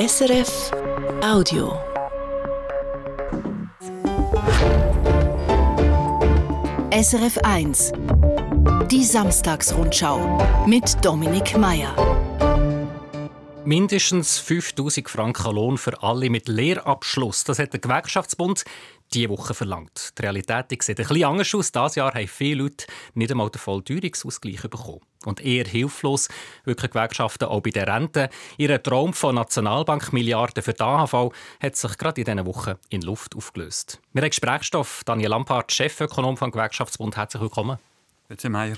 SRF Audio. SRF 1 Die Samstagsrundschau mit Dominik Mayer. Mindestens 5000 Franken Lohn für alle mit Lehrabschluss. Das hat der Gewerkschaftsbund diese Woche verlangt. Die Realität sieht ein bisschen anders aus. Dieses Jahr haben viele Leute nicht einmal den Vollteuerungsausgleich bekommen. Und eher hilflos wirken Gewerkschaften auch bei den Renten. Ihr Traum von Nationalbankmilliarden für die AHV hat sich gerade in diesen Wochen in Luft aufgelöst. Wir haben Gesprächsstoff. Daniel Lampard, Chefökonom vom Gewerkschaftsbund. Herzlich willkommen. Bitte, Meier.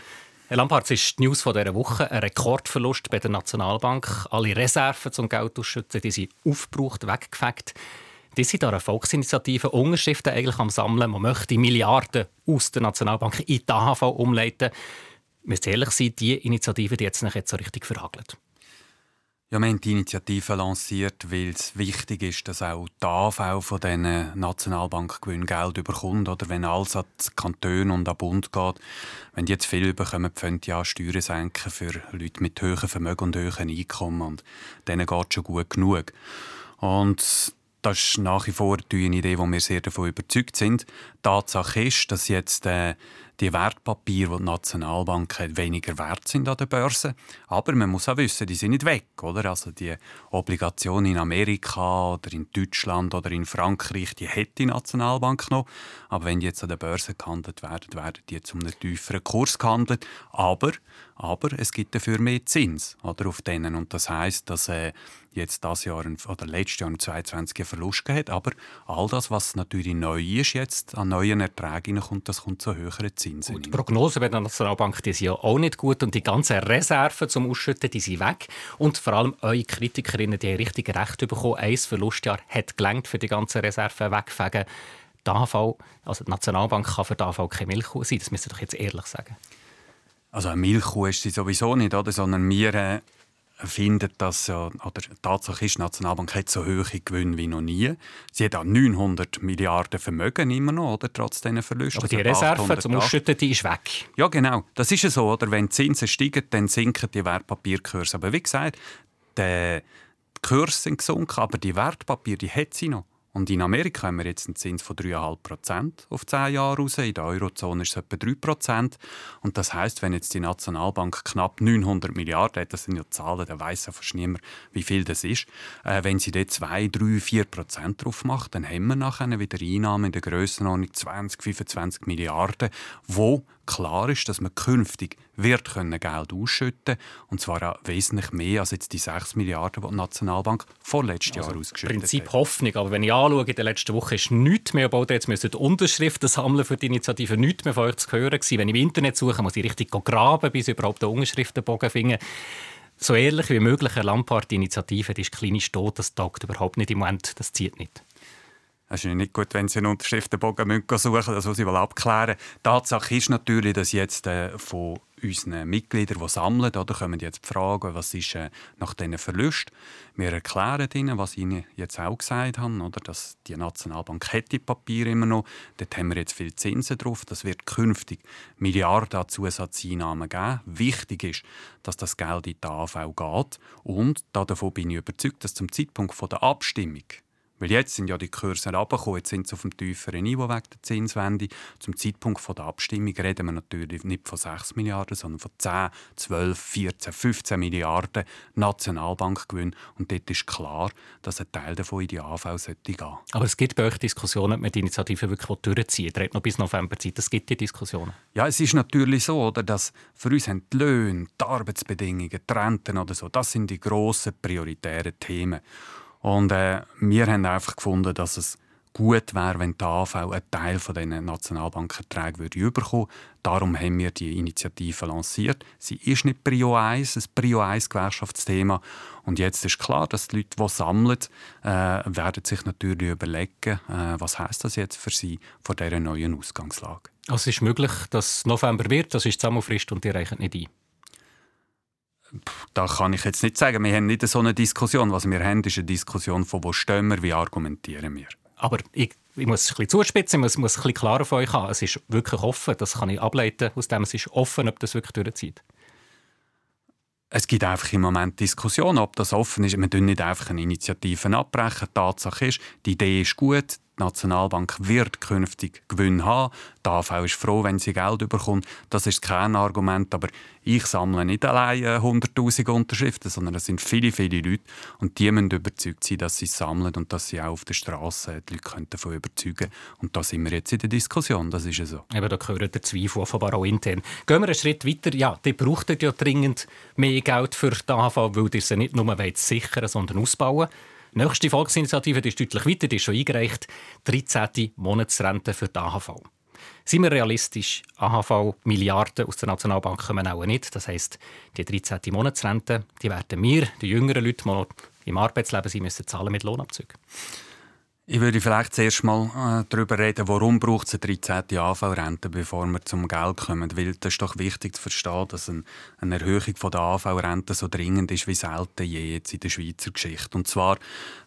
Herr Lampard, es ist die News dieser Woche. Ein Rekordverlust bei der Nationalbank. Alle Reserven zum Geld ausschütten, die sind aufgebraucht, weggefegt. Die sind eine Volksinitiative, Unterschriften eigentlich am Sammeln. Man möchte Milliarden aus der Nationalbank in die AHV umleiten. Wir müssen ehrlich sein, diese Initiative die jetzt nicht so richtig verhagelt. Ja, wir haben die Initiative lanciert, weil es wichtig ist, dass auch die AV von diesen Nationalbankgewinnen Geld überkommt. Oder wenn alles an die Kantone und an den Bund geht. Wenn die jetzt viel bekommen, können die ja Steuern senken für Leute mit hohen Vermögen und hohen Einkommen. Und denen geht es schon gut genug. Und das ist nach wie vor eine Idee, wo wir sehr davon überzeugt sind. Tatsache ist, dass jetzt äh, die Wertpapiere, die die Nationalbank hat, weniger wert sind an der Börse. Aber man muss auch wissen, die sind nicht weg. Oder? Also die Obligationen in Amerika oder in Deutschland oder in Frankreich, die hat die Nationalbank noch. Aber wenn die jetzt an der Börse gehandelt werden, werden die zu einem tieferen Kurs gehandelt. Aber, aber es gibt dafür mehr Zins oder, auf denen. Und das heißt, dass äh, jetzt das Jahr oder letztes Jahr 2022 einen Verlust gehabt. Aber all das, was natürlich neu ist jetzt an neuen Erträgen kommt, das kommt zu höheren Zinsen. Gut, die Prognosen bei der Nationalbank die sind ja auch nicht gut und die ganzen Reserven zum Ausschütten die sind weg. Und vor allem eure Kritikerinnen die haben richtig recht bekommen. Ein Verlustjahr hat gelangt für die ganzen Reserven wegfegen. Die AV, also die Nationalbank kann für die AV keine Milchkuh sein. Das müsst ihr doch jetzt ehrlich sagen. Also eine Milchkuh ist sie sowieso nicht, oder? sondern wir äh, findet, dass ja, oder Tatsache ist, die Nationalbank hat so hohe Gewinne wie noch nie. Sie hat auch 900 Milliarden Vermögen immer noch, oder, trotz diesen Verlusten. Aber die also Reserve zum Ausschütten, die ist weg. Ja, genau. Das ist ja so, oder? Wenn die Zinsen steigen, dann sinken die Wertpapierkurse. Aber wie gesagt, die Kurse sind gesunken, aber die Wertpapiere, die hat sie noch. Und in Amerika haben wir jetzt einen Zins von 3,5% auf 10 Jahre raus. In der Eurozone ist es etwa 3 Und das heißt, wenn jetzt die Nationalbank knapp 900 Milliarden hat, das sind ja Zahlen, da weiss ja fast niemand, wie viel das ist. Äh, wenn sie dort 2, 3, 4% drauf macht, dann haben wir nachher wieder Einnahmen in der Grössenordnung 20, 25 Milliarden, wo klar ist, dass man künftig wird können Geld ausschütten und zwar auch wesentlich mehr als jetzt die 6 Milliarden, die die Nationalbank vorletztes Jahr also ausgeschüttet Prinzip hat. Hoffnung, aber wenn ich anschaue, in der letzten Woche ist nichts mehr gebaut. Jetzt müssen Unterschriften sammeln für die Initiative, nichts mehr von euch zu hören gewesen. Wenn ich im Internet suche, muss ich richtig graben, bis ich überhaupt einen Unterschriftenbogen finde. So ehrlich wie möglich, eine Lampard-Initiative, die ist klinisch tot, das taugt überhaupt nicht im Moment, das zieht nicht. Es ist nicht gut, wenn Sie einen Unterschriftenbogen suchen müssen, das muss ich mal abklären. Tatsache ist natürlich, dass jetzt äh, von unseren Mitgliedern, die sammeln, oder, kommen jetzt die Fragen, was ist äh, nach diesen Verlusten. Wir erklären ihnen, was ich ihnen jetzt auch gesagt habe, oder, dass die Nationalbank hätte Papier immer noch. Dort haben wir jetzt viel Zinsen drauf. Das wird künftig Milliarden an Zusatzeinnahmen geben. Wichtig ist, dass das Geld in die AV geht. Und davon bin ich überzeugt, dass zum Zeitpunkt der Abstimmung weil jetzt sind ja die Kurse herabgekommen, jetzt sind sie auf dem tieferen Niveau wegen der Zinswende. Zum Zeitpunkt der Abstimmung reden wir natürlich nicht von 6 Milliarden, sondern von 10, 12, 14, 15 Milliarden Nationalbankgewinn. Und dort ist klar, dass ein Teil davon in die AV sollte gehen. Aber es gibt bei euch Diskussionen, ob man die Initiative wirklich durchziehen will. Noch bis November Zeit. Es gibt die Diskussionen. Ja, es ist natürlich so, oder, dass für uns haben die Löhne, die Arbeitsbedingungen, die Renten oder so, das sind die grossen prioritären Themen. Und äh, wir haben einfach gefunden, dass es gut wäre, wenn die AV einen Teil von diesen Nationalbankerträgen würde überkommen Darum haben wir die Initiative lanciert. Sie ist nicht Prio 1, ein Prio 1 Gewerkschaftsthema. Und jetzt ist klar, dass die Leute, die sammeln, äh, werden sich natürlich überlegen, äh, was heißt das jetzt für sie vor dieser neuen Ausgangslage. Also es ist möglich, dass November wird, das ist die Sammelfrist und die reichen nicht ein? Da kann ich jetzt nicht sagen. Wir haben nicht so eine Diskussion. Was wir haben, ist eine Diskussion von wo stehen wir, wie argumentieren wir. Aber ich, ich muss es ein bisschen zuspitzen, ich muss, muss ein bisschen klarer von euch haben. Es ist wirklich offen, das kann ich ableiten aus dem, es ist offen, ob das wirklich durchzieht. es gibt einfach im Moment Diskussionen, ob das offen ist. Wir tun nicht einfach eine Initiative abbrechen. Die Tatsache ist, die Idee ist gut, die Nationalbank wird künftig Gewinn haben. Die AV ist froh, wenn sie Geld bekommt. Das ist kein Argument. Aber ich sammle nicht allein 100.000 Unterschriften, sondern es sind viele, viele Leute. Und die müssen überzeugt sein, dass sie es sammeln und dass sie auch auf der Straße die Leute davon überzeugen können. Und da sind wir jetzt in der Diskussion. Das ist ja so. Eben, da gehört der Zweifel offenbar auch intern. Gehen wir einen Schritt weiter. Ja, die braucht ja dringend mehr Geld für die AV, weil ihr sie nicht nur sichern sondern ausbauen die nächste Volksinitiative die ist deutlich weiter, die ist schon eingereicht. 13. Monatsrente für die AHV. Sind wir realistisch? AHV Milliarden aus der Nationalbank kommen auch nicht. Das heisst, die 13. Monatsrente die werden wir, die jüngeren Leute, die im Arbeitsleben sind, müssen zahlen mit Lohnabzügen. Ich würde vielleicht zuerst mal äh, darüber reden, warum braucht es eine 13. AV-Rente, bevor wir zum Geld kommen. Weil das ist doch wichtig zu verstehen, dass ein, eine Erhöhung von der AV-Rente so dringend ist wie selten je jetzt in der Schweizer Geschichte. Und zwar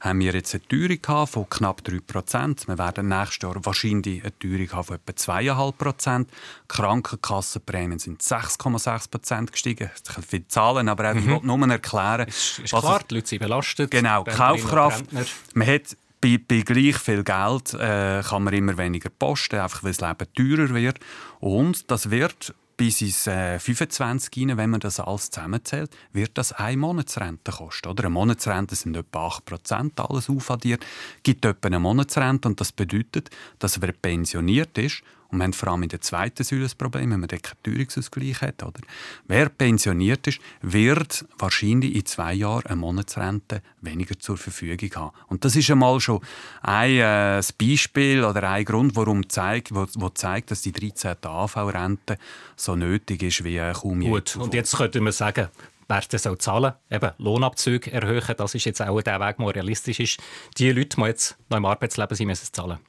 haben wir jetzt eine Teuerung von knapp 3 Prozent. Wir werden nächstes Jahr wahrscheinlich eine Teuerung haben von etwa 2,5 Prozent. Krankenkassenprämien sind 6,6 Prozent gestiegen. Das sind viele Zahlen, aber mhm. ich will nur erklären. Ist, ist klar, die Leute sind belastet. Genau, Kaufkraft. Man hat bei, bei gleich viel Geld äh, kann man immer weniger posten, einfach weil das Leben teurer wird. Und das wird bis ins äh, 25 rein, wenn man das alles zusammenzählt, wird das eine Monatsrente kosten. Oder? Eine Monatsrente sind etwa 8%, alles aufaddiert, gibt etwa eine Monatsrente und das bedeutet, dass wer pensioniert ist und wir haben vor allem in der zweiten Säule das Problem, wenn man den keinen Teuerungsausgleich hat. Oder? Wer pensioniert ist, wird wahrscheinlich in zwei Jahren eine Monatsrente weniger zur Verfügung haben. Und das ist einmal schon ein äh, Beispiel oder ein Grund, warum zeigt, wo, wo zeigt, dass die 13. AV-Rente so nötig ist wie äh, kaum je Gut, und jetzt könnte man sagen, wer das soll zahlen Eben Lohnabzüge erhöhen, das ist jetzt auch der Weg, der realistisch ist. Die Leute, die jetzt noch im Arbeitsleben sind, müssen es zahlen.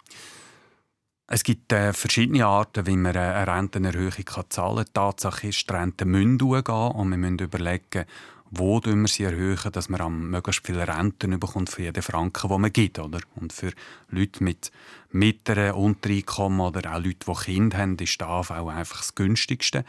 Es gibt äh, verschiedene Arten, wie man eine Rentenerhöhung kann zahlen kann. Tatsache ist, die Renten müssen gehen und wir müssen überlegen, wo wir sie erhöhen, dass man am möglichst viele Renten bekommt für jeden Franken, den man gibt. Oder? Und für Leute mit mittleren Untereinkommen oder auch Leute, die Kinder haben, ist die AV einfach das günstigste.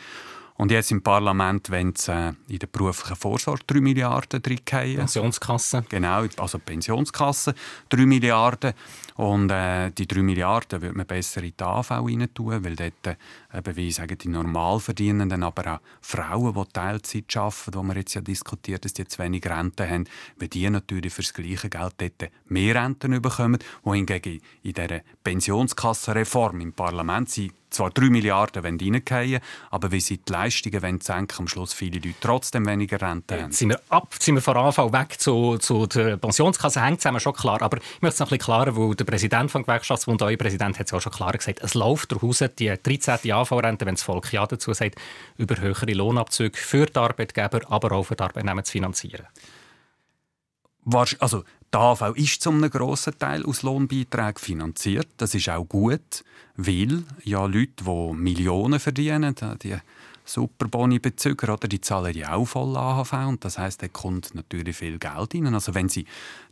Und jetzt im Parlament wenn es äh, in der beruflichen Vorsorge 3 Milliarden drin Pensionskasse. Genau, also Pensionskasse 3 Milliarden. Und äh, die 3 Milliarden würde man besser in die AV rein tun, weil dort, äh, eben, wie ich sage, die Normalverdienenden, aber auch Frauen, die Teilzeit arbeiten, wo wir jetzt ja diskutiert dass die zu wenig Rente haben, weil die natürlich für das gleiche Geld dort mehr Renten bekommen, wohingegen in dieser Pensionskassenreform im Parlament sie zwar 3 Milliarden reingehen aber wie sie die Leistungen wollen senken, am Schluss viele Leute trotzdem weniger Rente haben. Sind wir ab, sind wir von Anfang weg zu, zu der Pensionskasse, hängt zusammen schon klar. Aber ich möchte es noch ein bisschen klarer, weil der Präsident des Gewerkschaftsbund, euer Präsident, hat es auch schon klar gesagt, es läuft durch Hause die 13. AV-Rente, wenn das Volk Ja dazu sagt, über höhere Lohnabzüge für die Arbeitgeber, aber auch für die Arbeitnehmer zu finanzieren. Also, die AV ist zu einem grossen Teil aus Lohnbeiträgen finanziert. Das ist auch gut, weil ja Leute, die Millionen verdienen, die Superboni-Bezüger, oder, die zahlen ja auch voll AHV und das heißt, da kommt natürlich viel Geld rein. Also wenn sie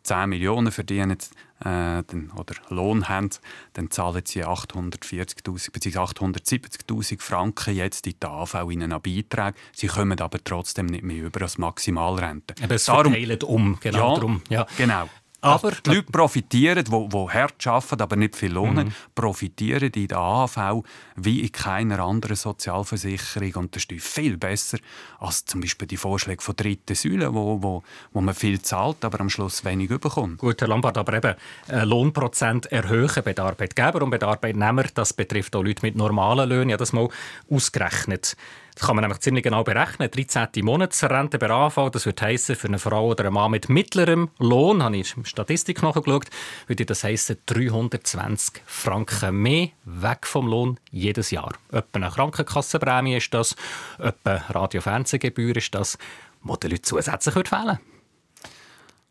10 Millionen verdienen äh, oder Lohn haben, dann zahlen sie 840'000 bzw. 870'000 Franken jetzt in die AV in einen Beitrag. Sie kommen aber trotzdem nicht mehr über als Maximalrente. Aber es Darum, um, genau ja, darum. Ja. Genau. Aber die Leute profitieren, die, die hart arbeiten, aber nicht viel lohnen, mhm. profitieren in der AHV wie in keiner anderen Sozialversicherung. Und das ist viel besser als zum Beispiel die Vorschläge von dritten Säulen, wo, wo, wo man viel zahlt, aber am Schluss wenig bekommt. Gut, Herr Lambert, aber eben äh, Lohnprozent erhöhen bei den Arbeitgebern und bei den Arbeitnehmern, das betrifft auch Leute mit normalen Löhnen. Ja, das mal ausgerechnet. Das kann man nämlich ziemlich genau berechnen. 13. Monatsrente bei AV, das würde heißen für eine Frau oder einen Mann mit mittlerem Lohn, habe ich in der Statistik nachgeschaut, würde das heißen 320 Franken mehr weg vom Lohn jedes Jahr. Etwa eine Krankenkassenprämie ist das, etwa Radio-Fernsehgebühr ist das, wo die Leute zusätzlich fehlen würde.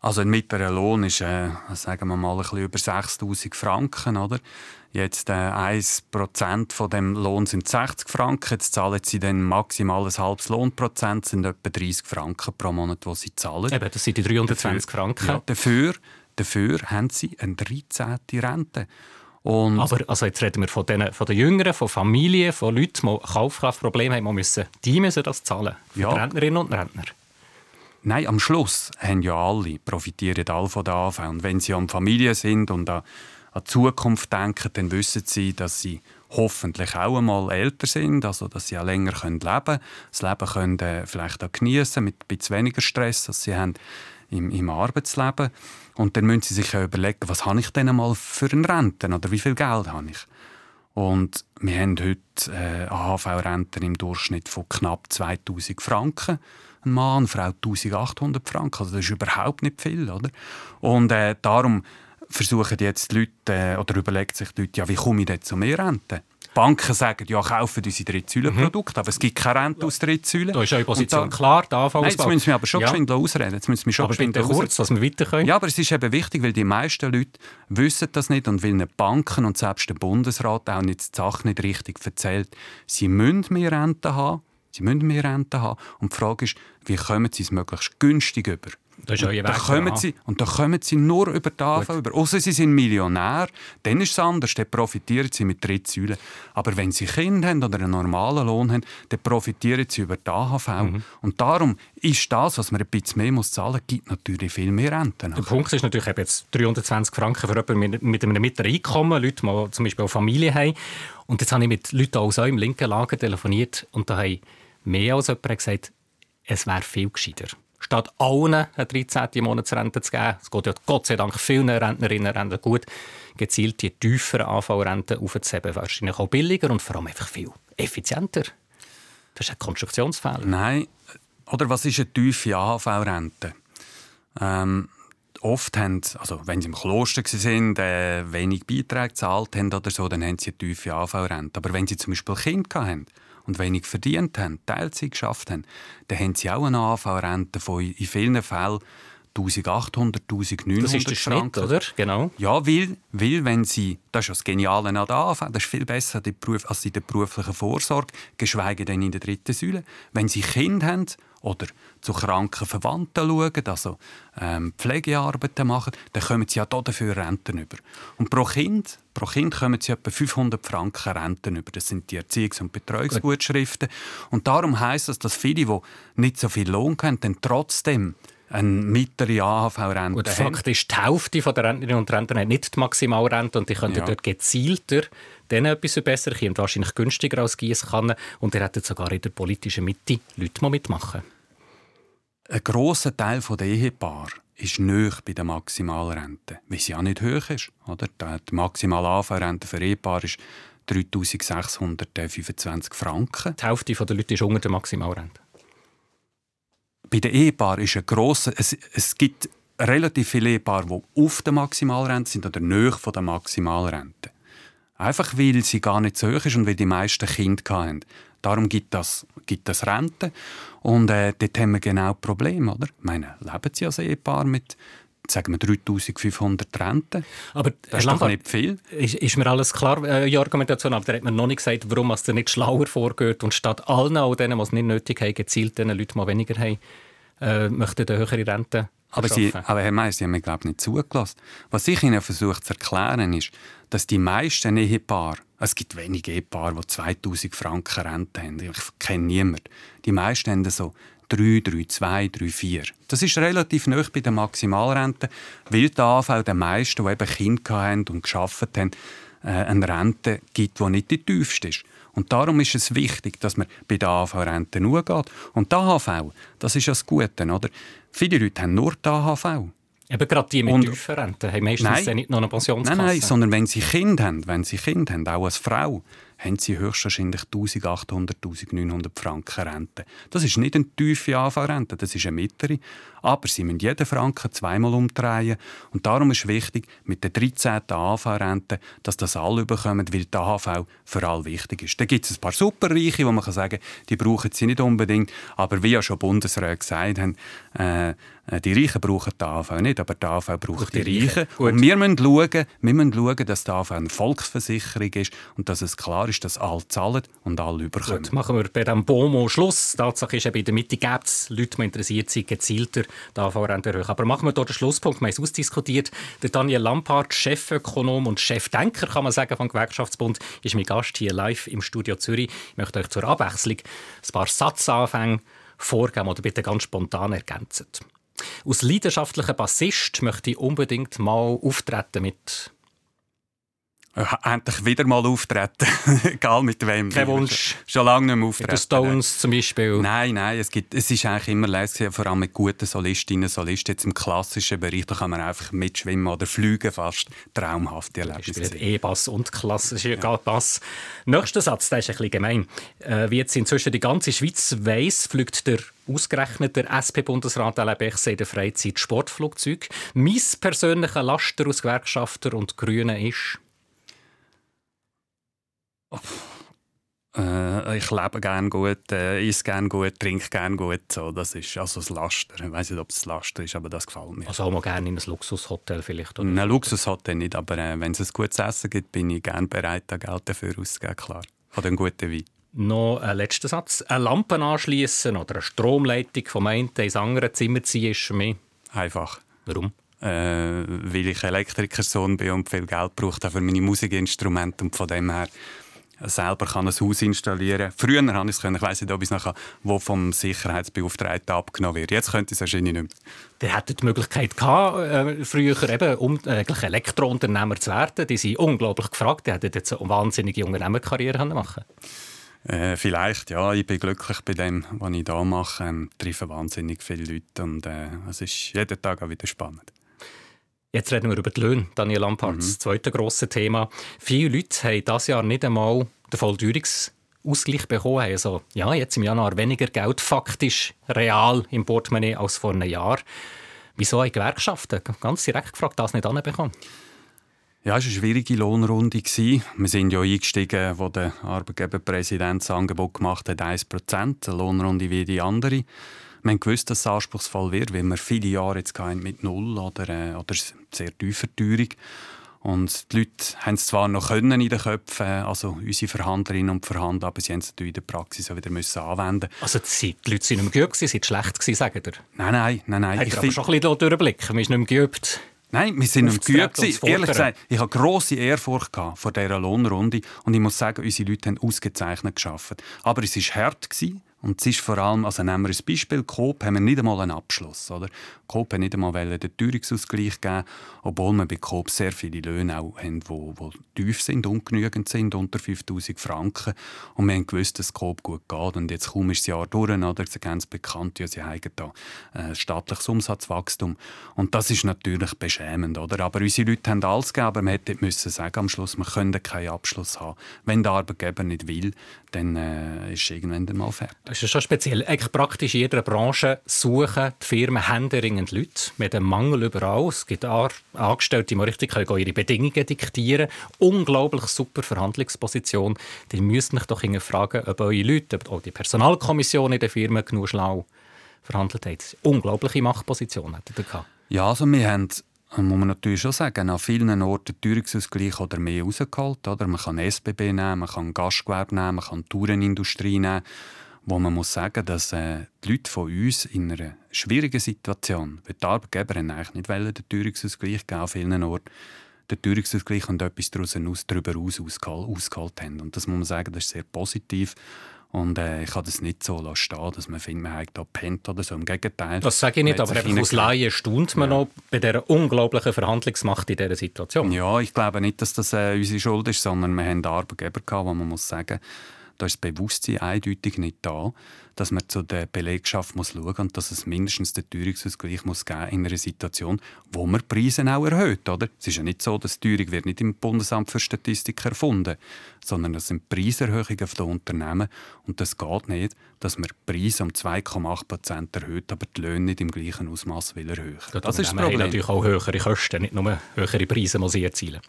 Also ein mittlerer Lohn ist, äh, sagen wir mal, ein bisschen über 6000 Franken, oder? Jetzt äh, 1% von dem Lohn sind 60 Franken. Jetzt zahlen sie dann maximal ein halbes Lohnprozent, sind etwa 30 Franken pro Monat, die sie zahlen. Eben, das sind die 320 dafür, Franken. Ja, dafür, dafür haben sie eine 13. Rente. Und Aber also jetzt reden wir von den, von den Jüngeren, von Familien, von Leuten, die Kaufkraftprobleme haben, die müssen, die müssen das zahlen. Für ja. Rentnerinnen und Rentner. Nein, am Schluss haben ja alle, profitieren alle von der AV. Und wenn sie an Familie sind und an, an die Zukunft denken, dann wissen sie, dass sie hoffentlich auch einmal älter sind, also dass sie auch länger leben können, das Leben können äh, vielleicht auch geniessen mit ein bisschen weniger Stress, als sie haben im, im Arbeitsleben. Und dann müssen sie sich überlegen, was habe ich denn einmal für einen Renten oder wie viel Geld habe ich. Und wir haben heute äh, AHV-Renten im Durchschnitt von knapp 2000 Franken ein Mann, Frau 1800 Franken. Also das ist überhaupt nicht viel. Oder? Und äh, darum versuchen jetzt die Leute, äh, oder überlegen sich die Leute, ja, wie komme ich denn zu mehr Rente? Banken sagen, ja, kaufen unsere Drittsäulenprodukte, mhm. aber es gibt keine Rente aus Drittsäulen. Da ist ja Position da, klar, der Anfang Nein, jetzt müssen wir aber schon ja. geschwind ausreden. Jetzt müssen wir schon aber geschwind kurz, dass wir weiter können. Ja, aber es ist eben wichtig, weil die meisten Leute wissen das nicht und weil die Banken und selbst der Bundesrat auch nicht die Sache nicht richtig erzählt. Sie müssen mehr Rente haben, Sie müssen mehr Rente haben. Und die Frage ist, wie kommen Sie es möglichst günstig über? Das ist und, da kommen sie, und da kommen sie nur über die AV über. Außer sie sind Millionär, dann ist es anders, dann profitieren sie mit Drittsäulen. Aber wenn sie Kinder haben oder einen normalen Lohn haben, dann profitieren sie über die AHV. Mhm. Und darum ist das, was man ein bisschen mehr muss zahlen muss, gibt natürlich viel mehr Renten. Der Punkt ist natürlich eben jetzt 320 Franken für jemanden mit, mit einem mittleren Einkommen, Leute, die zum Beispiel eine Familie haben. Und jetzt habe ich mit Leuten aus im linken Lager telefoniert und da haben mehr als jemand gesagt, es wäre viel gescheiter statt allen eine 13. Monatsrente zu geben. Es geht ja Gott sei Dank vielen Rentnerinnen und Rentnern gut, gezielt die tieferen AV-Renten aufzuheben. Wahrscheinlich auch billiger und vor allem einfach viel effizienter. Das ist ein Konstruktionsfehler. Nein. Oder was ist eine tiefe AHV-Rente? Ähm, oft haben, also wenn sie im Kloster waren, äh, wenig Beiträge gezahlt haben oder so, dann haben sie eine tiefe AV-Rente. Aber wenn sie zum Beispiel Kinder hatten, und wenig verdient haben, Teilzeit geschafft haben, dann haben sie auch eine AV-Rente von in vielen Fällen 1800, 1900 Das ist der. Schnitt, oder? Genau. Ja, weil, weil wenn sie, das ist das Geniale an der AV, das ist viel besser als in der beruflichen Vorsorge, geschweige denn in der dritten Säule. Wenn sie Kinder haben oder zu kranken Verwandten schauen, also ähm, Pflegearbeiten machen, dann kommen sie ja dafür Renten über. Und pro Kind, pro kind kommen sie etwa 500 Franken Renten über. Das sind die Erziehungs- und Betreuungsgutschriften. Und darum heisst das, dass viele, die nicht so viel Lohn haben, dann trotzdem eine mittlere AHV-Rente Und Fakt ist, die Hälfte der Rentnerinnen und Rentner hat nicht die Maximalrente und die können ja. dort gezielter denen etwas verbessern und wahrscheinlich günstiger als Giesskanne und ihr hättet sogar in der politischen Mitte Leute, die mitmachen. Ein grosser Teil der Ehepaare ist nöch bei der Maximalrente, weil sie ja nicht hoch ist. Oder? Die maximale AV-Rente für Ehepaare ist 3625 Franken. Die Hälfte der Leute ist unter der Maximalrente. Bei den Ehepaaren ist ein grosser... Es, es gibt relativ viele Ehepaare, die auf der Maximalrente sind oder nöch von der Maximalrente. Einfach weil sie gar nicht so hoch ist und weil die meisten Kinder haben. Darum gibt das, gibt das Rente. Und äh, dort haben wir genau das Problem. Oder? Ich meine, leben sie als Ehepaar mit sagen wir 3500 Rente. Aber das ist doch nicht viel. Ist, ist, mir alles klar, äh, die Argumentation, aber da hat man noch nicht gesagt, warum es nicht schlauer vorgeht und statt allen, auch denen, die es nicht nötig haben, gezielt den Leuten, die weniger haben, äh, möchten eine höhere Rente aber, sie, aber Herr Meier, Sie haben mir glaube ich, nicht zugelassen. Was ich Ihnen versuche zu erklären, ist, dass die meisten Ehepaare, es gibt wenige Ehepaare, die 2000 Franken Rente haben, ich kenne niemanden, die meisten haben so 3, 3, 2, 3, 4. Das ist relativ nah bei der Maximalrente, weil die AV den meisten, die eben Kinder hatten und gearbeitet haben, eine Rente gibt, die nicht die tiefste ist. Und darum ist es wichtig, dass man bei der AHV-Rente nur geht. Und die AHV, das ist ja das Gute, oder? Viele Leute haben nur die AHV. Eben gerade die mit tiefen Renten haben meistens nein, nicht noch eine Pensionskasse. Nein, nein, sondern wenn sie Kinder haben, wenn sie Kinder haben, auch als Frau, haben sie höchstwahrscheinlich 1800, 1900 Franken Rente. Das ist nicht eine tiefe AV-Rente, das ist eine mittlere. Aber sie müssen jeden Franken zweimal umdrehen. Und darum ist wichtig, mit der 13. AV-Rente, dass das alle bekommen, weil die AV für alle wichtig ist. Da gibt es ein paar Superreiche, wo man kann sagen die brauchen sie nicht unbedingt. Aber wie ja schon Bundesräte gesagt haben, äh, die Reichen brauchen die AV nicht, aber die AV braucht die, die Reichen. Und wir müssen, schauen, wir müssen schauen, dass die AV eine Volksversicherung ist und dass es klar ist, dass alle zahlen und alle überkommen. Gut, machen wir bei diesem BOMO Schluss. Tatsache ist, in der Mitte gibt es Leute, die interessiert sind, gezielter die AV-Rente. Aber machen wir hier den Schlusspunkt. Wir haben es ausdiskutiert. Der Daniel Lampard, Chefökonom und Chefdenker, kann man sagen, vom Gewerkschaftsbund, ist mein Gast hier live im Studio Zürich. Ich möchte euch zur Abwechslung ein paar Satzanfänge vorgeben oder bitte ganz spontan ergänzen. Als leidenschaftlicher Bassist möchte ich unbedingt mal auftreten mit endlich wieder mal auftreten. Egal mit wem. Kein Wunsch. Schon lange nicht mehr auftreten. Mit den Stones zum Beispiel. Nein, nein. Es, gibt, es ist eigentlich immer leise, vor allem mit guten Solistinnen und Solisten. Jetzt im klassischen Bereich da kann man einfach mitschwimmen oder fliegen fast. Traumhafte Erlebnisse. E-Bass und klassische ja. Bass. Nächster Satz, der ist ein bisschen gemein. Äh, wie jetzt inzwischen die ganze Schweiz weiss, fliegt der ausgerechnet der SP-Bundesrat Alain Bechse in der Freizeit Sportflugzeug. Mein persönlicher Laster aus Gewerkschafter und Grünen ist... Äh, ich lebe gerne gut, äh, esse gerne gut, trinke gerne gut. So, das ist also das Laster. Ich weiß nicht, ob es das Laster ist, aber das gefällt mir. Also auch mal gerne in ein Luxushotel vielleicht? Oder? Ein Luxushotel nicht, aber äh, wenn es ein gutes Essen gibt, bin ich gerne bereit, da Geld dafür auszugeben, klar. Oder einen guten Wein. Noch ein letzter Satz. Eine Lampe anschließen oder eine Stromleitung vom einen ins andere Zimmer ziehen ist für mich... Einfach. Warum? Äh, weil ich Elektrikersohn bin und viel Geld brauche für meine Musikinstrumente und von dem her selber kann ein Haus installieren Früher konnte ich es, ich weiss nicht, ob ich es nachher, wo vom Sicherheitsbeauftragten abgenommen wird. Jetzt könnte ich es wahrscheinlich nicht mehr. Der hätte die Möglichkeit gehabt, äh, früher eben, um äh, Elektrounternehmer zu werden. Die sind unglaublich gefragt. Die hätten jetzt eine wahnsinnige Unternehmerkarriere machen äh, vielleicht, ja. Ich bin glücklich bei dem, was ich hier mache. Ähm, treffe wahnsinnig viele Leute und äh, es ist jeden Tag auch wieder spannend. Jetzt reden wir über die Löhne, Daniel Lampard, mhm. das zweite grosse Thema. Viele Leute haben dieses Jahr nicht einmal den Vollteuerungsausgleich bekommen. Also, ja, jetzt im Januar weniger Geld faktisch real im Portemonnaie als vor einem Jahr. Wieso haben Gewerkschaften, ganz direkt gefragt, das nicht anbekommen? Ja, es war eine schwierige Lohnrunde. Wir sind ja eingestiegen, wo der Arbeitgeberpräsident das Angebot gemacht hat, 1%, eine Lohnrunde wie die andere. Wir haben gewusst, dass es anspruchsvoll wird, weil wir viele Jahre jetzt mit Null oder, äh, oder sehr tiefer Teuerung und die Leute haben es zwar noch können in den Köpfen, also unsere Verhandlerinnen und Verhandler, aber sie haben es natürlich in der Praxis auch wieder müssen anwenden Also die Leute waren nicht mehr geübt, sie waren schlecht, sagen ihr? Nein, nein, nein. nein. Ich aber schon ein bisschen durchblicken, man ist nicht mehr geübt. Nein, wir sind nicht geübt. Ehrlich gesagt, ich hatte grosse Ehrfurcht vor dieser Lohnrunde und ich muss sagen, unsere Leute haben ausgezeichnet geschafft. Aber es war hart. Gewesen. Und es ist vor allem, also nehmen wir ein Beispiel, Coop haben wir nicht einmal einen Abschluss. Oder? Coop hat nicht einmal den Teuerungsausgleich geben, obwohl wir bei Coop sehr viele Löhne auch haben, die, tief sind, ungenügend sind, unter 5000 Franken. Und wir haben gewusst, dass Coop gut geht. Und jetzt kaum ist das Jahr durch, oder? Sie es bekannt, ja, sie haben da äh, staatliches Umsatzwachstum. Und das ist natürlich beschämend. Oder? Aber unsere Leute haben alles gegeben, aber man hätte müssen sagen am Schluss, wir können keinen Abschluss haben. Wenn der Arbeitgeber nicht will, dann äh, ist es irgendwann mal fertig. Ist schon speziell. Eigentlich praktisch in jeder Branche suchen die Firmen händeringend Leute. Mit einem Mangel überall. Es gibt Angestellte, die richtig können ihre Bedingungen diktieren Unglaublich super Verhandlungsposition. Die müsst mich doch fragen, ob eure Leute, ob auch die Personalkommission in der Firma genug schlau verhandelt haben. Unglaubliche Machtposition hat er. Ja, also wir haben muss man natürlich schon sagen, an vielen Orten Teuerungsausgleich oder mehr rausgeholt. Oder? Man kann SBB nehmen, man kann Gastgewerbe nehmen, man kann Tourenindustrie nehmen wo man muss sagen, dass äh, die Leute von uns in einer schwierigen Situation, weil die Arbeitgeber haben eigentlich nicht wollen, den Teuerungsausgleich geben, an vielen Orten, den Teuerungsausgleich und etwas darüber hinaus ausgeholt haben. Und das muss man sagen, das ist sehr positiv. Und äh, ich kann das nicht so stehen, dass man findet, man hat da pennt oder so. Im Gegenteil. Das sage ich nicht, aber einfach aus Laien staunt man ja. noch bei dieser unglaublichen Verhandlungsmacht in dieser Situation. Ja, ich glaube nicht, dass das äh, unsere Schuld ist, sondern wir haben Arbeitgeber gehabt, wo man muss sagen, da ist das Bewusstsein eindeutig nicht da, dass man zu der Belegschaft muss schauen und dass es mindestens den Teuerungsausgleich muss geben in einer Situation, wo man Preise auch erhöht. Oder? Es ist ja nicht so, dass die Teuerung wird nicht im Bundesamt für Statistik erfunden sondern das sind Preiserhöhungen der Unternehmen. Und das geht nicht, dass man Preise um 2,8 Prozent erhöht, aber die Löhne nicht im gleichen Ausmaß will erhöhen. Das ist das Problem. natürlich auch höhere Kosten, nicht nur höhere Preise muss ich erzielen.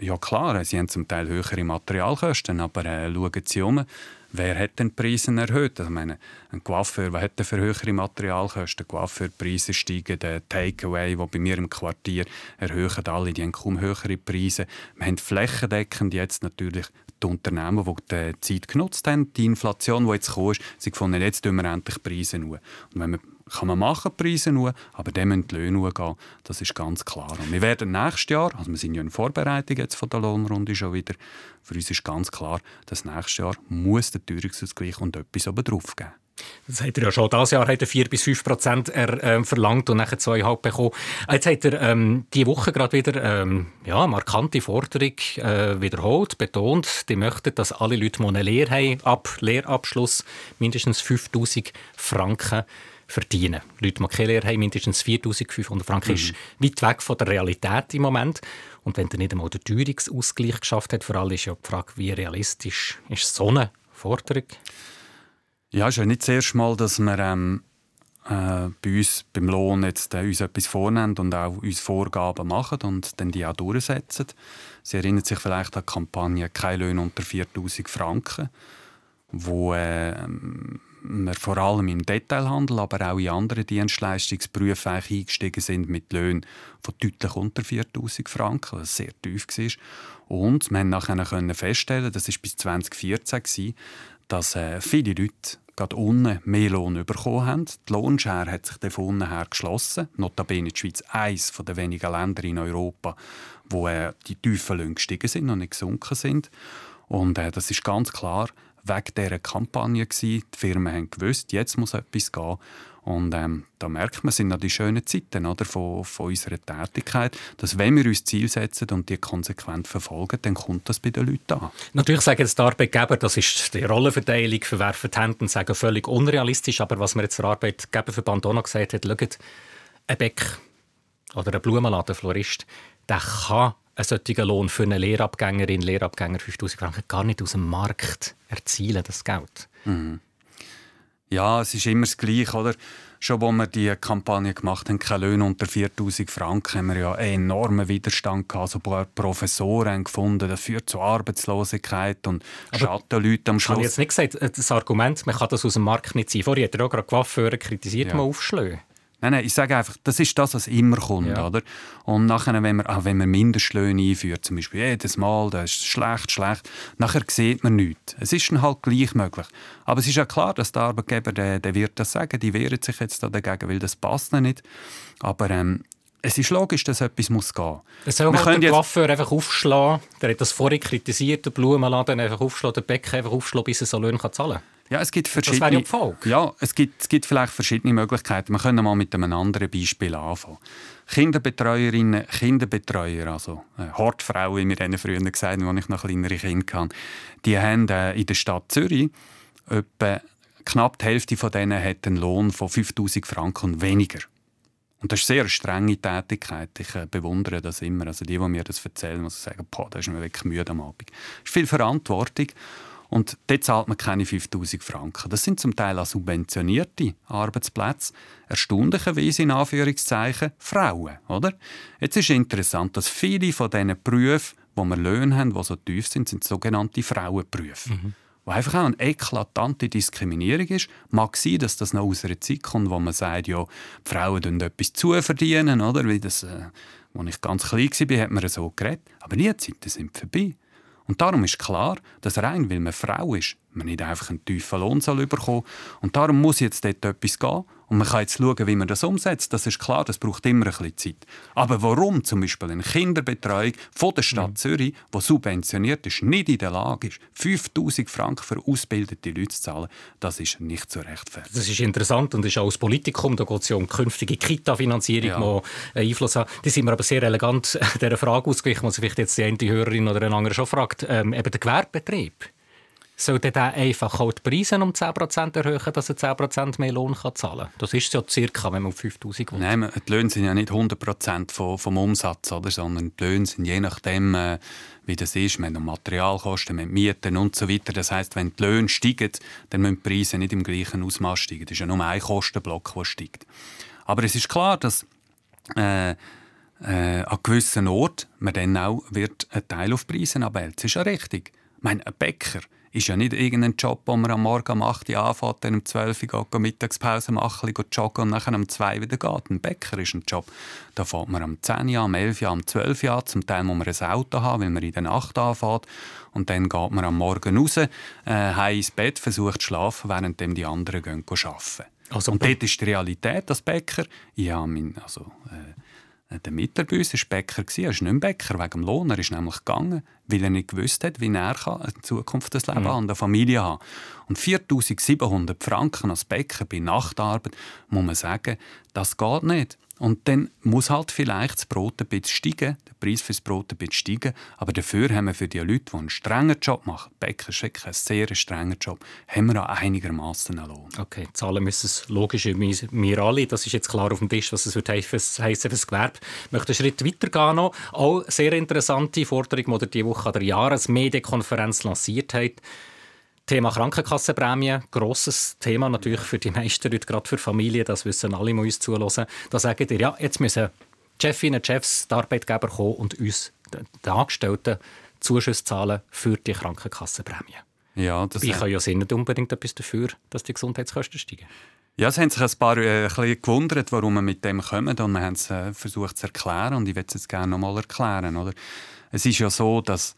Ja klar, sie haben zum Teil höhere Materialkosten, aber äh, schauen Sie um, wer hat den Preise erhöht? Also, meine, ein Coiffeur, wer hat denn für höhere Materialkosten? Coiffeurpreise steigen, der Takeaway, wo bei mir im Quartier erhöhen alle, die haben kaum höhere Preise. Wir haben flächendeckend jetzt natürlich die Unternehmen, die die Zeit genutzt haben, die Inflation, die jetzt gekommen sie gefunden, jetzt tun wir endlich Preise nur. Und wenn wir kann man machen, Preise nur, aber dem müssen die Löhne gehen. Das ist ganz klar. Und wir werden nächstes Jahr, also wir sind ja in Vorbereitung jetzt von der Lohnrunde schon wieder, für uns ist ganz klar, dass nächstes Jahr muss der Teuerungsausgleich und etwas oben drauf geben. Das hat er ja schon dieses Jahr hat er 4 bis 5 Prozent äh, verlangt und nachher 2,5 bekommen. Jetzt hat er ähm, diese Woche gerade wieder ähm, ja, markante Forderung äh, wiederholt, betont. Die möchten, dass alle Leute, die eine Lehre haben, ab Lehrabschluss mindestens 5000 Franken verdienen. Leute, die keine Lehre haben, mindestens 4500 Franken. Mhm. ist weit weg von der Realität im Moment. Und wenn er nicht einmal den Teuerungsausgleich geschafft hat, vor allem ist ja die Frage, wie realistisch ist so eine Forderung? Ja, es ist ja nicht das erste Mal, dass wir ähm, äh, bei uns beim Lohn jetzt äh, uns etwas vornehmen und auch uns Vorgaben machen und dann die auch durchsetzen. Sie erinnern sich vielleicht an die Kampagne «Kein Lohn unter 4000 Franken», wo äh, wir vor allem im Detailhandel, aber auch in anderen Dienstleistungsberufen eingestiegen sind mit Löhnen von deutlich unter 4000 Franken, was sehr tief war. Und wir konnten nachher feststellen, das war bis 2014, dass äh, viele Leute gerade unten mehr Lohn bekommen haben. Die Lohnschere hat sich von unten her geschlossen. Notabene die Schweiz eines der wenigen Länder in Europa, wo äh, die tiefen Löhne gestiegen sind und nicht gesunken sind. Und äh, das ist ganz klar wegen dieser Kampagne gewesen. Die Firmen haben gewusst, jetzt muss etwas gehen. Und ähm, da merkt man, sind noch die schönen Zeiten oder, von, von unserer Tätigkeit, dass wenn wir uns Ziel setzen und die konsequent verfolgen, dann kommt das bei den Leuten an. Natürlich sagen jetzt die Arbeitgeber, das ist die Rollenverteilung, verwerfen die Hände und sagen völlig unrealistisch. Aber was mir jetzt der Arbeitgeberverband auch noch gesagt hat, schaut, ein Bäck oder ein Blumenladen, Florist, der kann einen solchen Lohn für eine Lehrabgängerin, Lehrabgänger 5000 Franken gar nicht aus dem Markt erzielen, das Geld. Mhm. Ja, es ist immer das Gleiche, oder? Schon als wir die Kampagne gemacht haben, keine Löhne unter 4000 Franken, haben wir ja einen enormen Widerstand gehabt. Also Professoren haben gefunden, das führt zu Arbeitslosigkeit und Schattenleute am Schluss. Ich habe jetzt nicht gesagt, äh, das Argument, man kann das aus dem Markt nicht ziehen. Vorher hat er auch gerade Coiffeure kritisiert, ja. mal aufschlagen. Nein, nein, ich sage einfach, das ist das, was immer kommt. Ja. Oder? Und nachher, wenn man, auch wenn man Mindestlöhne einführt, zum Beispiel jedes Mal, das ist schlecht, schlecht, nachher sieht man nichts. Es ist dann halt gleich möglich. Aber es ist ja klar, dass der Arbeitgeber, der, der wird das sagen, die wehren sich jetzt da dagegen, weil das passt nicht. Aber ähm, es ist logisch, dass etwas muss gehen muss. Es soll halt der Coiffeur einfach aufschlagen. Der hat das vorhin kritisiert, der Blumenladen einfach aufschlagen, der Bäcker einfach aufschlagen, bis er so Löhne zahlen kann. Ja, es gibt verschiedene. Das wäre ja Ja, es gibt, es gibt vielleicht verschiedene Möglichkeiten. Wir können mal mit einem anderen Beispiel anfangen. Kinderbetreuerinnen, Kinderbetreuer, also äh, Hortfrauen, wie wir ihnen früher gesagt haben, als ich noch kleinere Kinder hatte, die haben äh, in der Stadt Zürich etwa knapp die Hälfte von denen hat einen Lohn von 5000 Franken und weniger. Und das ist eine sehr strenge Tätigkeit. Ich äh, bewundere das immer. Also die, die mir das erzählen, muss sagen, boah, da ist mir wirklich müde am Abend. Es ist viel Verantwortung. Und dort zahlt man keine 5000 Franken. Das sind zum Teil auch subventionierte Arbeitsplätze. Erstaunlicherweise in Anführungszeichen Frauen. Oder? Jetzt ist interessant, dass viele von diesen Berufen, wo wir Löhne haben, die so tief sind, sind sogenannte Frauenberufe. Mhm wo einfach auch eine eklatante Diskriminierung ist. Mag sein, dass das noch aus einer Zeit kommt, wo man sagt, ja, die Frauen verdienen etwas zu verdienen, oder? Wie das, äh, als ich ganz klein war, hat man so geredet. Aber die Zeiten sind vorbei. Und darum ist klar, dass rein, weil man Frau ist, man nicht einfach einen tiefen Lohn soll bekommen Und darum muss jetzt dort etwas gehen. Und man kann jetzt schauen, wie man das umsetzt. Das ist klar, das braucht immer ein bisschen Zeit. Aber warum zum Beispiel eine Kinderbetreuung von der Stadt mhm. Zürich, die subventioniert ist, nicht in der Lage ist, 5000 Franken für ausgebildete Leute zu zahlen, das ist nicht so rechtfertigt. Das ist interessant und ist auch das Politikum, da geht es ja um künftige Kita-Finanzierung, ja. die Einfluss hat. Die sind wir aber sehr elegant dieser Frage ausgewichen, was vielleicht jetzt die eine Hörerin oder ein anderer schon fragt. Ähm, eben der Gewerbebetrieb sollte der einfach auch die Preise um 10% erhöhen, dass er 10% mehr Lohn kann zahlen kann. Das ist ja circa, wenn man auf 5000 kommt. Nein, die Löhne sind ja nicht 100% vom, vom Umsatz, oder? sondern die Löhne sind je nachdem, äh, wie das ist. Haben Materialkosten, haben Mieten und so weiter. Das heisst, wenn die Löhne steigen, dann müssen die Preise nicht im gleichen Ausmaß steigen. Das ist ja nur ein Kostenblock, der steigt. Aber es ist klar, dass äh, äh, an gewissen Orten man dann auch wird einen Teil auf Preise abwälzt. Das ist ja richtig. Ich meine, ein Bäcker ist ja nicht irgendein Job, wo man am Morgen um 8 Uhr anfängt, dann um 12 Uhr geht, Mittagspause machen, ein joggen und nachher um 2 Uhr wieder geht. Ein Bäcker ist ein Job. Da fährt man um 10 Uhr, um 11 Uhr, um 12 Uhr. Zum Teil muss man ein Auto haben, weil man in der Nacht anfährt. Und dann geht man am Morgen raus, äh, ins Bett, versucht zu schlafen, während die anderen gehen arbeiten. Also, und dort ist die Realität als Bäcker. Ich habe mein, also, äh, Der Mieter bei uns war Bäcker, er war nicht Bäcker wegen dem Lohn. Er ist nämlich gegangen, weil er nicht gewusst hat, wie er in Zukunft das Leben mhm. an der Familie haben Und 4700 Franken als Bäcker bei Nachtarbeit, muss man sagen, das geht nicht. Und dann muss halt vielleicht das Brot ein bisschen steigen, der Preis für das Brot ein bisschen steigen. Aber dafür haben wir für die Leute, die einen strengen Job machen, Bäcker ist wirklich ein sehr strenger Job, haben wir auch einigermaßen einen Lohn. Okay, zahlen müssen es logisch wir alle. Das ist jetzt klar auf dem Tisch, was es heissen für das Gewerbe. Ich möchte einen Schritt weiter gehen. Auch sehr interessante Forderung, die diese Woche an der Jahresmedienkonferenz lanciert hat. Thema Krankenkassenprämie, grosses Thema natürlich für die meisten Leute, gerade für Familien, das wissen alle, die uns zuhören. Da sagen ihr, ja, jetzt müssen die Chefinnen und Chefs, die Arbeitgeber kommen und uns, den Angestellten, Zuschüsse zahlen für die Krankenkassenprämie. Ja, das ich kann ja nicht unbedingt etwas dafür, dass die Gesundheitskosten steigen. Ja, es haben sich ein paar äh, ein gewundert, warum wir mit dem kommen und wir haben es äh, versucht zu erklären und ich würde es jetzt gerne noch mal erklären. Oder? Es ist ja so, dass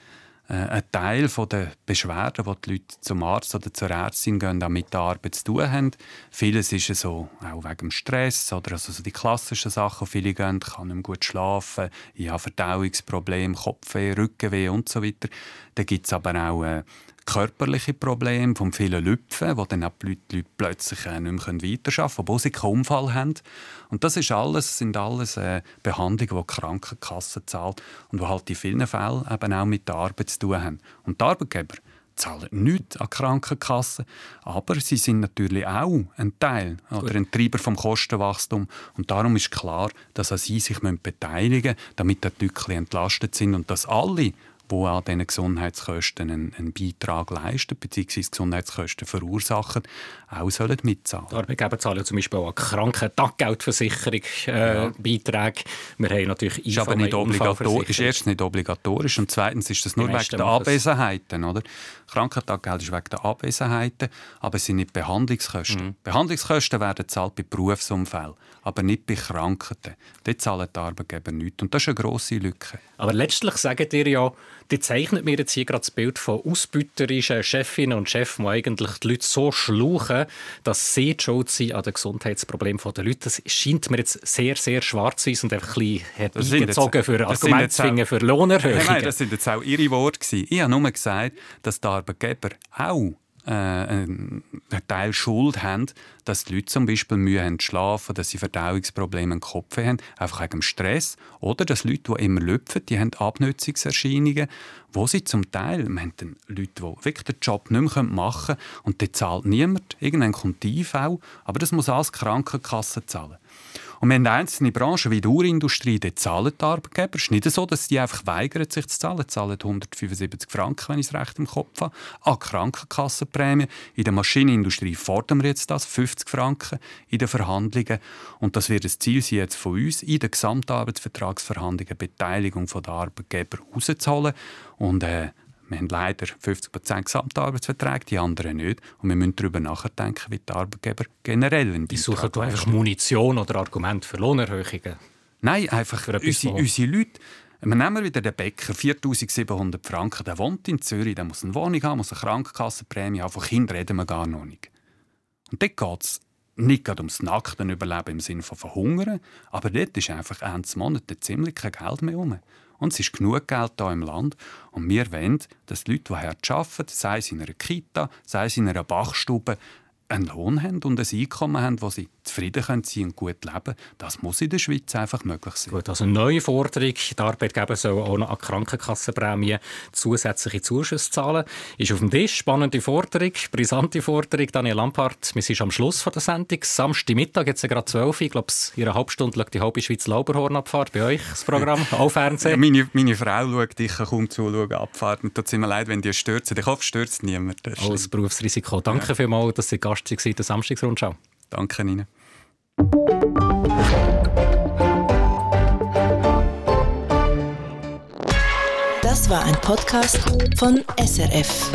ein Teil der Beschwerden, die die Leute zum Arzt oder zur Ärztin gehen, auch mit der Arbeit zu tun haben. Vieles ist so, auch wegen Stress oder also so die klassischen Sachen. Viele gehen, kann nicht gut schlafen, ich habe Verdauungsprobleme, Kopfweh, Rückenweh und so weiter. Dann gibt es aber auch äh, körperliche Probleme, vom vielen Lüpfen, wo dann auch die Leute, plötzlich äh, nicht mehr weiterarbeiten können, obwohl sie keinen Unfall haben. Und das ist alles, sind alles äh, Behandlungen, die die Krankenkasse zahlt und die halt in vielen Fällen eben auch mit der Arbeit zu tun haben. Und die Arbeitgeber zahlen nichts an die Krankenkasse, aber sie sind natürlich auch ein Teil oder ein Treiber vom Kostenwachstum. Und darum ist klar, dass auch sie sich beteiligen müssen, damit die Leute entlastet sind und dass alle die an diesen Gesundheitskosten einen, einen Beitrag leisten bzw. Gesundheitskosten verursachen, auch sollen mitzahlen. Die Arbeitgeber zahlen zum Beispiel auch Krankentaggeldversicherung äh, ja. Beiträge. Wir haben natürlich ist aber nicht obligatorisch. Ist erstens nicht obligatorisch und zweitens ist das nur wegen der Abwesenheiten. Oder? Krankentaggeld ist wegen der Abwesenheiten, aber es sind nicht Behandlungskosten. Mhm. Behandlungskosten werden zahlt bei Berufsunfällen, aber nicht bei Krankheiten. Dort zahlen die Arbeitgeber nichts. Und das ist eine grosse Lücke. Aber letztlich sagen dir ja, die zeichnet mir jetzt hier gerade das Bild von ausbeuterischen Chefinnen und Chefs, die eigentlich die Leute so schluchen, dass sie die schuld sind an den Gesundheitsproblemen der Leute. Das scheint mir jetzt sehr, sehr schwarz-weiß und einfach ein bisschen herbeigezogen für Argumente für Lohnerhöhungen. Nein, das sind jetzt auch Ihre Worte. Ich habe nur gesagt, dass die Arbeitgeber auch äh, einen Teil Schuld haben, dass die Leute zum Beispiel Mühe haben zu schlafen, dass sie Verdauungsprobleme im Kopf haben, einfach wegen Stress. Oder dass Leute, die immer lüpfen, die haben Abnutzungserscheinungen, wo sie zum Teil, wir haben dann Leute, die wirklich den Job nicht mehr machen können und die zahlt niemand. Irgendwann kommt die IV, aber das muss alles die Krankenkasse zahlen. Und wir haben einzelne Branchen wie die Urindustrie, die zahlen die Arbeitgeber. Es ist nicht so, dass die einfach weigern, sich zu zahlen. Die zahlen 175 Franken, wenn ich es recht im Kopf habe, an Krankenkassenprämie. In der Maschinenindustrie fordern wir jetzt das, 50 Franken in den Verhandlungen. Und das wird das Ziel sein, jetzt von uns in den Gesamtarbeitsvertragsverhandlungen Beteiligung der Arbeitgeber rauszuholen. Und äh, wir haben leider 50% Gesamtarbeitsverträge, die anderen nicht. Und wir müssen darüber nachdenken, wie die Arbeitgeber generell einen Die suchen du einfach Munition oder Argumente für Lohnerhöhungen? Nein, einfach unsere, unsere Leute. Wir nehmen wieder den Bäcker, 4700 Franken, der wohnt in Zürich, der muss eine Wohnung haben, muss eine Krankenkassenprämie haben, von Kindern reden wir gar noch nicht. Und dort geht es nicht gerade ums nackten Überleben im Sinne von verhungern, aber dort ist einfach Ende Monat ziemlich kein Geld mehr rum. Und es ist genug Geld hier im Land. Und wir wollen, dass die Leute, die hart arbeiten, sei es in einer Kita, sei es in einer Bachstube, einen Lohn haben und ein Einkommen haben, wo sie zufrieden sein können und gut leben Das muss in der Schweiz einfach möglich sein. Gut, also eine neue Forderung, die Arbeitgeber sollen auch noch an Krankenkassenprämien zusätzliche Zuschüsse zahlen. Ist auf dem Tisch, spannende Forderung, brisante Forderung. Daniel Lampard, wir sind am Schluss der Sendung. Samstagmittag, jetzt gerade 12 Uhr, ich glaube, in einer halben Stunde schaut die halbe Schweiz Lauberhornabfahrt bei euch, das Programm, auch Fernsehen. meine, meine Frau schaut, ich kann kaum zuschauen, Abfahrt. Und tut es mir leid, wenn die stürzen. Ich hoffe, stürzt niemand. Als Berufsrisiko. Danke ja. vielmals, dass Sie Gast waren in der Samstagsrundschau. Danke Ihnen. Das war ein Podcast von SRF.